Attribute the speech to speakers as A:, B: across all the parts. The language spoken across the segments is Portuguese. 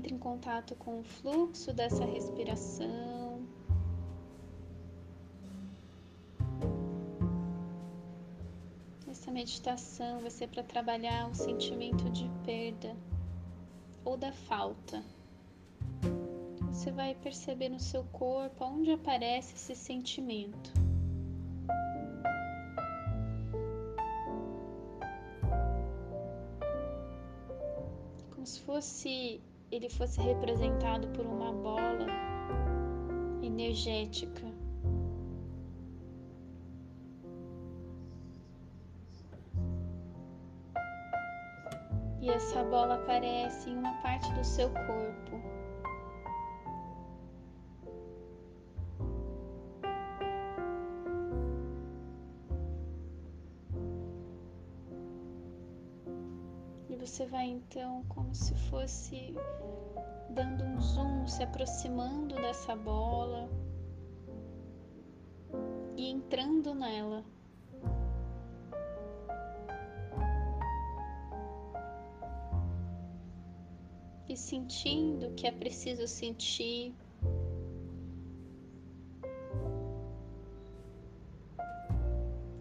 A: Entre em contato com o fluxo dessa respiração. Essa meditação vai ser para trabalhar o sentimento de perda ou da falta. Você vai perceber no seu corpo onde aparece esse sentimento. Como se fosse ele fosse representado por uma bola energética. E essa bola aparece em uma parte do seu corpo. Você vai então como se fosse dando um zoom, se aproximando dessa bola e entrando nela. E sentindo o que é preciso sentir.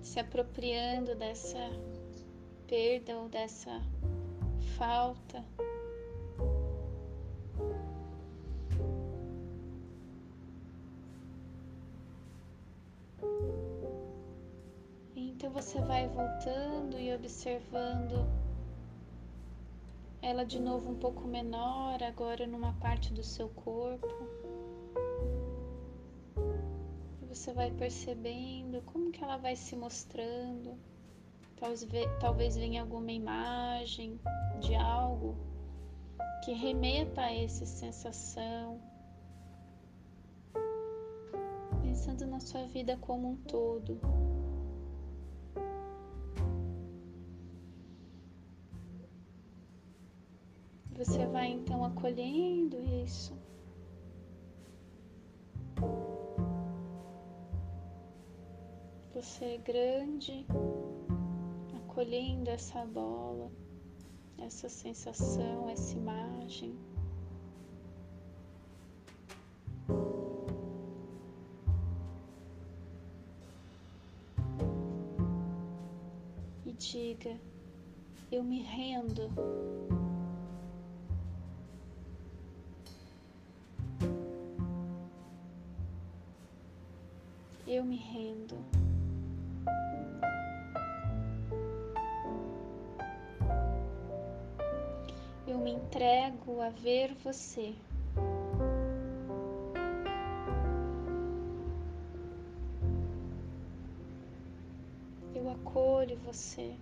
A: Se apropriando dessa perda ou dessa falta. Então você vai voltando e observando ela de novo um pouco menor, agora numa parte do seu corpo. E você vai percebendo como que ela vai se mostrando. Talvez, venha alguma imagem de algo que remeta a essa sensação. Pensando na sua vida como um todo. Você vai então acolhendo isso. Você é grande, acolhendo essa bola, essa sensação, essa imagem. E diga: Eu me rendo. eu me rendo. Eu me entrego a ver você. Eu acolho você.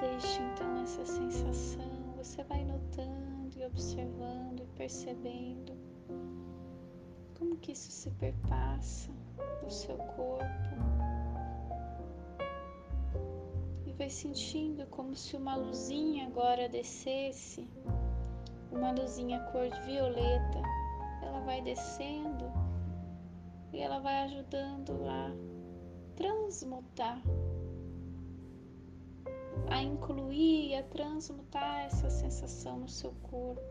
A: Deixe então essa sensação, você vai notando e observando e percebendo como que isso se perpassa no seu corpo. E vai sentindo como se uma luzinha agora descesse, uma luzinha cor de violeta. Ela vai descendo e ela vai ajudando a transmutar a incluir a transmutar essa sensação no seu corpo.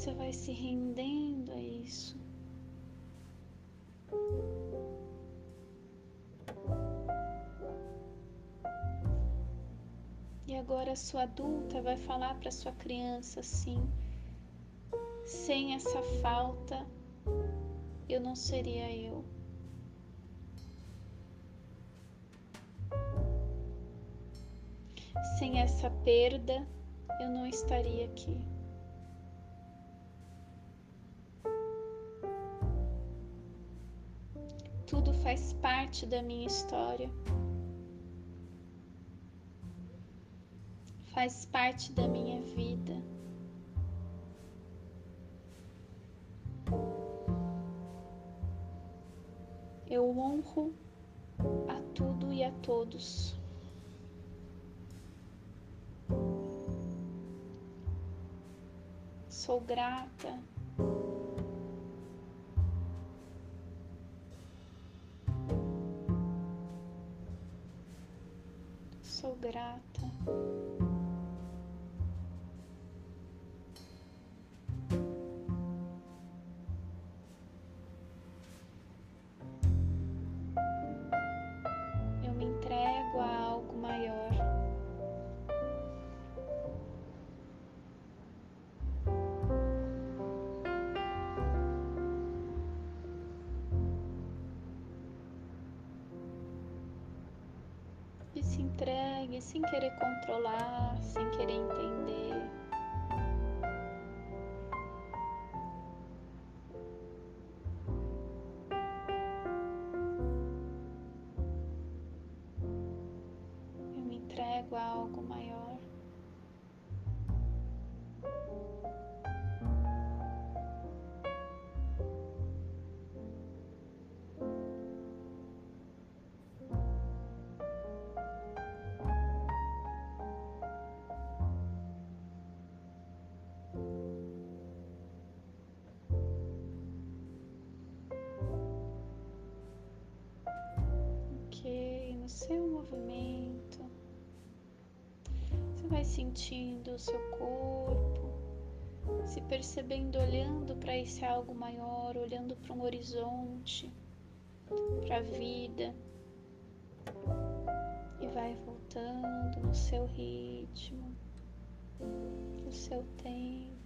A: Você vai se rendendo a isso. E agora a sua adulta vai falar para sua criança assim: sem essa falta eu não seria eu. Sem essa perda, eu não estaria aqui. Faz parte da minha história. Faz parte da minha vida. eu honro a tudo e a todos. Sou grata. Sou grata. Entregue sem querer controlar, sem querer entender. Eu me entrego a algo maior. Seu movimento. Você vai sentindo o seu corpo, se percebendo olhando para esse algo maior, olhando para um horizonte, para a vida. E vai voltando no seu ritmo, no seu tempo.